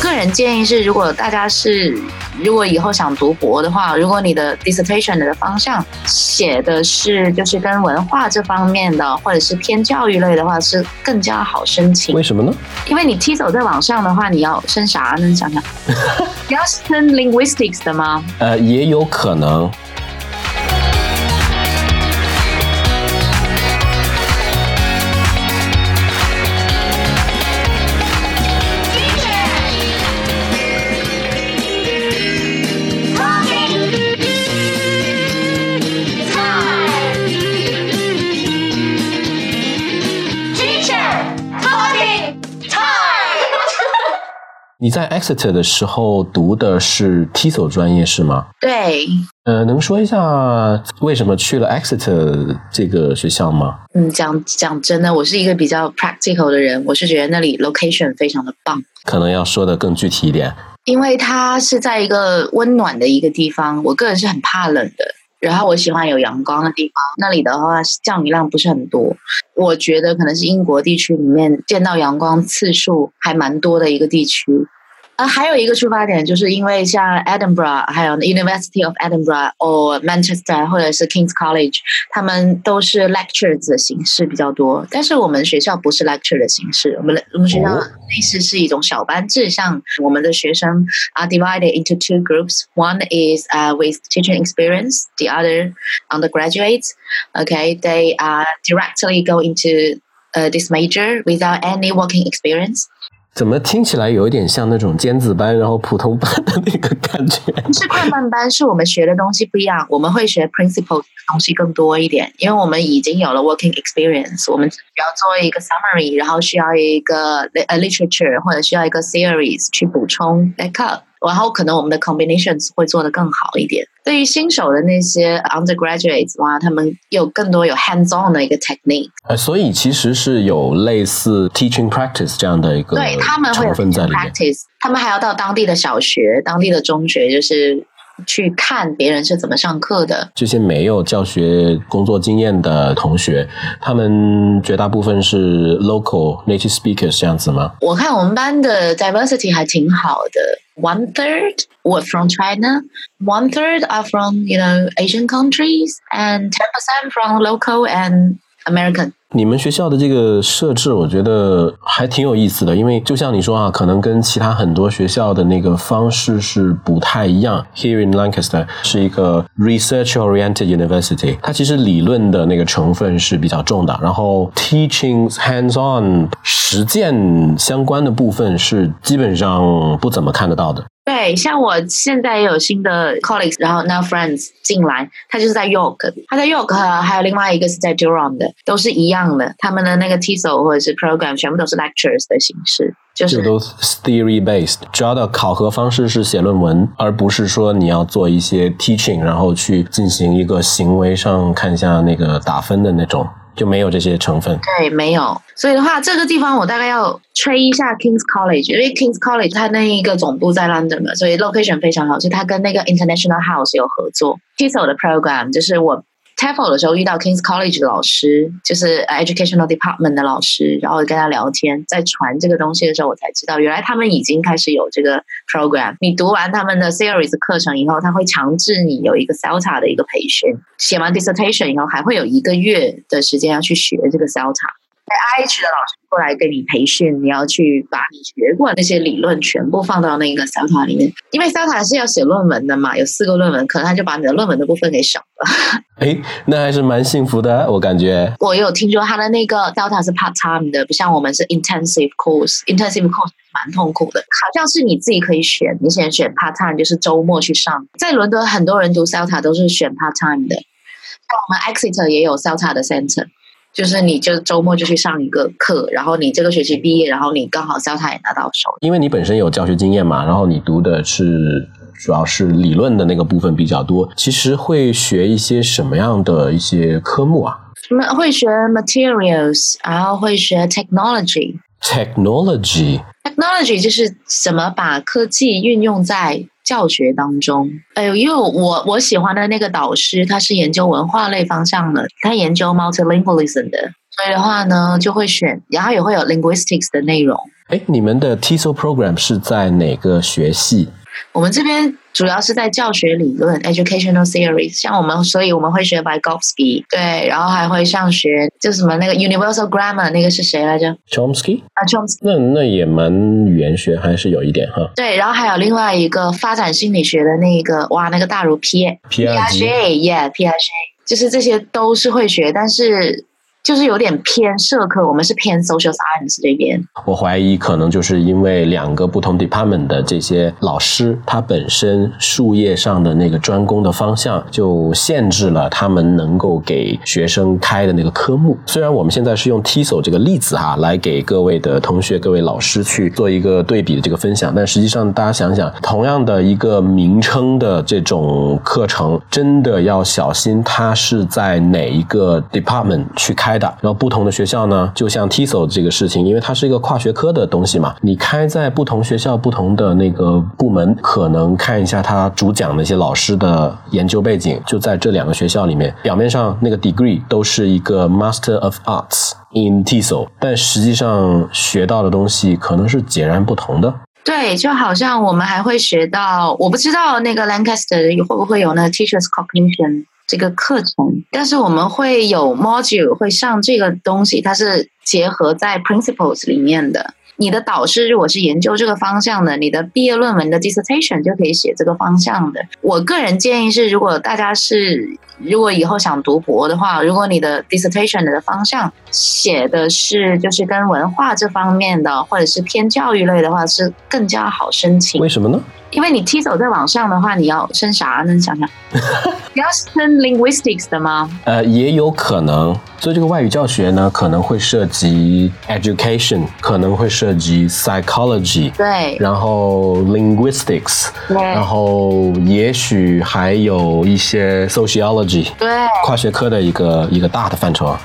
个人建议是，如果大家是如果以后想读博的话，如果你的 dissertation 的方向写的是就是跟文化这方面的，或者是偏教育类的话，是更加好申请。为什么呢？因为你 T 走在网上的话，你要申啥呢？你想想，你要申 linguistics 的吗？呃，也有可能。你在 Exeter 的时候读的是 TESOL 专业是吗？对。呃，能说一下为什么去了 Exeter 这个学校吗？嗯，讲讲真的，我是一个比较 practical 的人，我是觉得那里 location 非常的棒。可能要说的更具体一点。因为它是在一个温暖的一个地方，我个人是很怕冷的。然后我喜欢有阳光的地方，那里的话降雨量不是很多，我觉得可能是英国地区里面见到阳光次数还蛮多的一个地区。啊，还有一个出发点，就是因为像 Edinburgh，还有 University of Edinburgh，或 Manchester，或者是 Kings College，他们都是 lectures 的形式比较多。但是我们学校不是 lecture 的形式，我们我们学校类似是一种小班制，像我们的学生 are divided into two groups. One is uh with teaching experience, the other undergraduates. Okay, they are directly go into uh this major without any working experience. 怎么听起来有一点像那种尖子班，然后普通班的那个感觉？不是快慢班，是我们学的东西不一样，我们会学 principle 的东西更多一点，因为我们已经有了 working experience，我们只要做一个 summary，然后需要一个 literature 或者需要一个 series 去补充 backup。然后可能我们的 combinations 会做得更好一点。对于新手的那些 undergraduates 哇，他们有更多有 hands on 的一个 technique。呃，所以其实是有类似 teaching practice 这样的一个对他们会有 practice，他们还要到当地的小学、当地的中学，就是。去看别人是怎么上课的。这些没有教学工作经验的同学，他们绝大部分是 local native speakers 这样子吗？我看我们班的 diversity 还挺好的，one third were from China, one third are from you know Asian countries, and ten percent from local and American。你们学校的这个设置，我觉得还挺有意思的，因为就像你说啊，可能跟其他很多学校的那个方式是不太一样。Here in Lancaster 是一个 research-oriented university，它其实理论的那个成分是比较重的，然后 teaching hands-on 实践相关的部分是基本上不怎么看得到的。对，像我现在也有新的 colleagues，然后 now friends 进来，他就是在 York，他在 York，还有另外一个是在 Durham 的，都是一样的。他们的那个 TESOL 或者是 program 全部都是 lectures 的形式，就是都 theory based，主要的考核方式是写论文，而不是说你要做一些 teaching，然后去进行一个行为上看一下那个打分的那种。就没有这些成分。对，没有。所以的话，这个地方我大概要吹一下 Kings College，因为 Kings College 它那一个总部在 London 嘛，所以 location 非常好，所以它跟那个 International House 有合作。t i s o 的 program 就是我。TEFL 的时候遇到 Kings College 的老师，就是 Educational Department 的老师，然后跟他聊天，在传这个东西的时候，我才知道原来他们已经开始有这个 program。你读完他们的 series 课程以后，他会强制你有一个 CELTA 的一个培训，写完 dissertation 以后，还会有一个月的时间要去学这个 CELTA。IH 的老师过来给你培训，你要去把你学过那些理论全部放到那个 Selta 里面，因为 Selta 是要写论文的嘛，有四个论文，可能他就把你的论文的部分给省了。哎，那还是蛮幸福的，我感觉。我有听说他的那个 Selta 是 part time 的，不像我们是 intensive course，intensive course 蛮痛苦的，好像是你自己可以选，你先选 part time，就是周末去上。在伦敦，很多人读 CELTA 都是选 part time 的，像我们 Exeter 也有 CELTA 的 center。就是你就周末就去上一个课，然后你这个学期毕业，然后你刚好 CELTA 也拿到手。因为你本身有教学经验嘛，然后你读的是主要是理论的那个部分比较多。其实会学一些什么样的一些科目啊？什么会学 materials，然后会学 technology。technology。technology 就是怎么把科技运用在。教学当中，哎，因为我我喜欢的那个导师，他是研究文化类方向的，他研究 multilingualism 的，所以的话呢，就会选，然后也会有 linguistics 的内容。哎，你们的 TESOL program 是在哪个学系？我们这边主要是在教学理论 （educational theory），像我们，所以我们会学 Vygotsky，对，然后还会上学，就什么那个 Universal Grammar，那个是谁来着 Chomsky 啊，Chomsky。那那也蛮语言学，还是有一点哈。对，然后还有另外一个发展心理学的那个，哇，那个大如 P P R G，Yeah，P R G，就是这些都是会学，但是。就是有点偏社科，我们是偏 social science 这边。我怀疑可能就是因为两个不同 department 的这些老师，他本身术业上的那个专攻的方向，就限制了他们能够给学生开的那个科目。虽然我们现在是用 TESOL 这个例子哈，来给各位的同学、各位老师去做一个对比的这个分享，但实际上大家想想，同样的一个名称的这种课程，真的要小心它是在哪一个 department 去开。然后不同的学校呢，就像 TESOL 这个事情，因为它是一个跨学科的东西嘛，你开在不同学校、不同的那个部门，可能看一下他主讲那些老师的研究背景，就在这两个学校里面，表面上那个 degree 都是一个 Master of Arts in TESOL，但实际上学到的东西可能是截然不同的。对，就好像我们还会学到，我不知道那个 Lancaster 会不会有那个 Teachers Cognition。这个课程，但是我们会有 module 会上这个东西，它是结合在 principles 里面的。你的导师如果是研究这个方向的，你的毕业论文的 dissertation 就可以写这个方向的。我个人建议是，如果大家是如果以后想读博的话，如果你的 dissertation 的方向写的是就是跟文化这方面的，或者是偏教育类的话，是更加好申请。为什么呢？因为你 T 走在网上的话，你要升啥呢？你想想，你要升 linguistics 的吗？呃，也有可能。所以这个外语教学呢，可能会涉及 education，可能会涉及 psychology，对，然后 linguistics，对，然后也许还有一些 sociology，对，跨学科的一个一个大的范畴。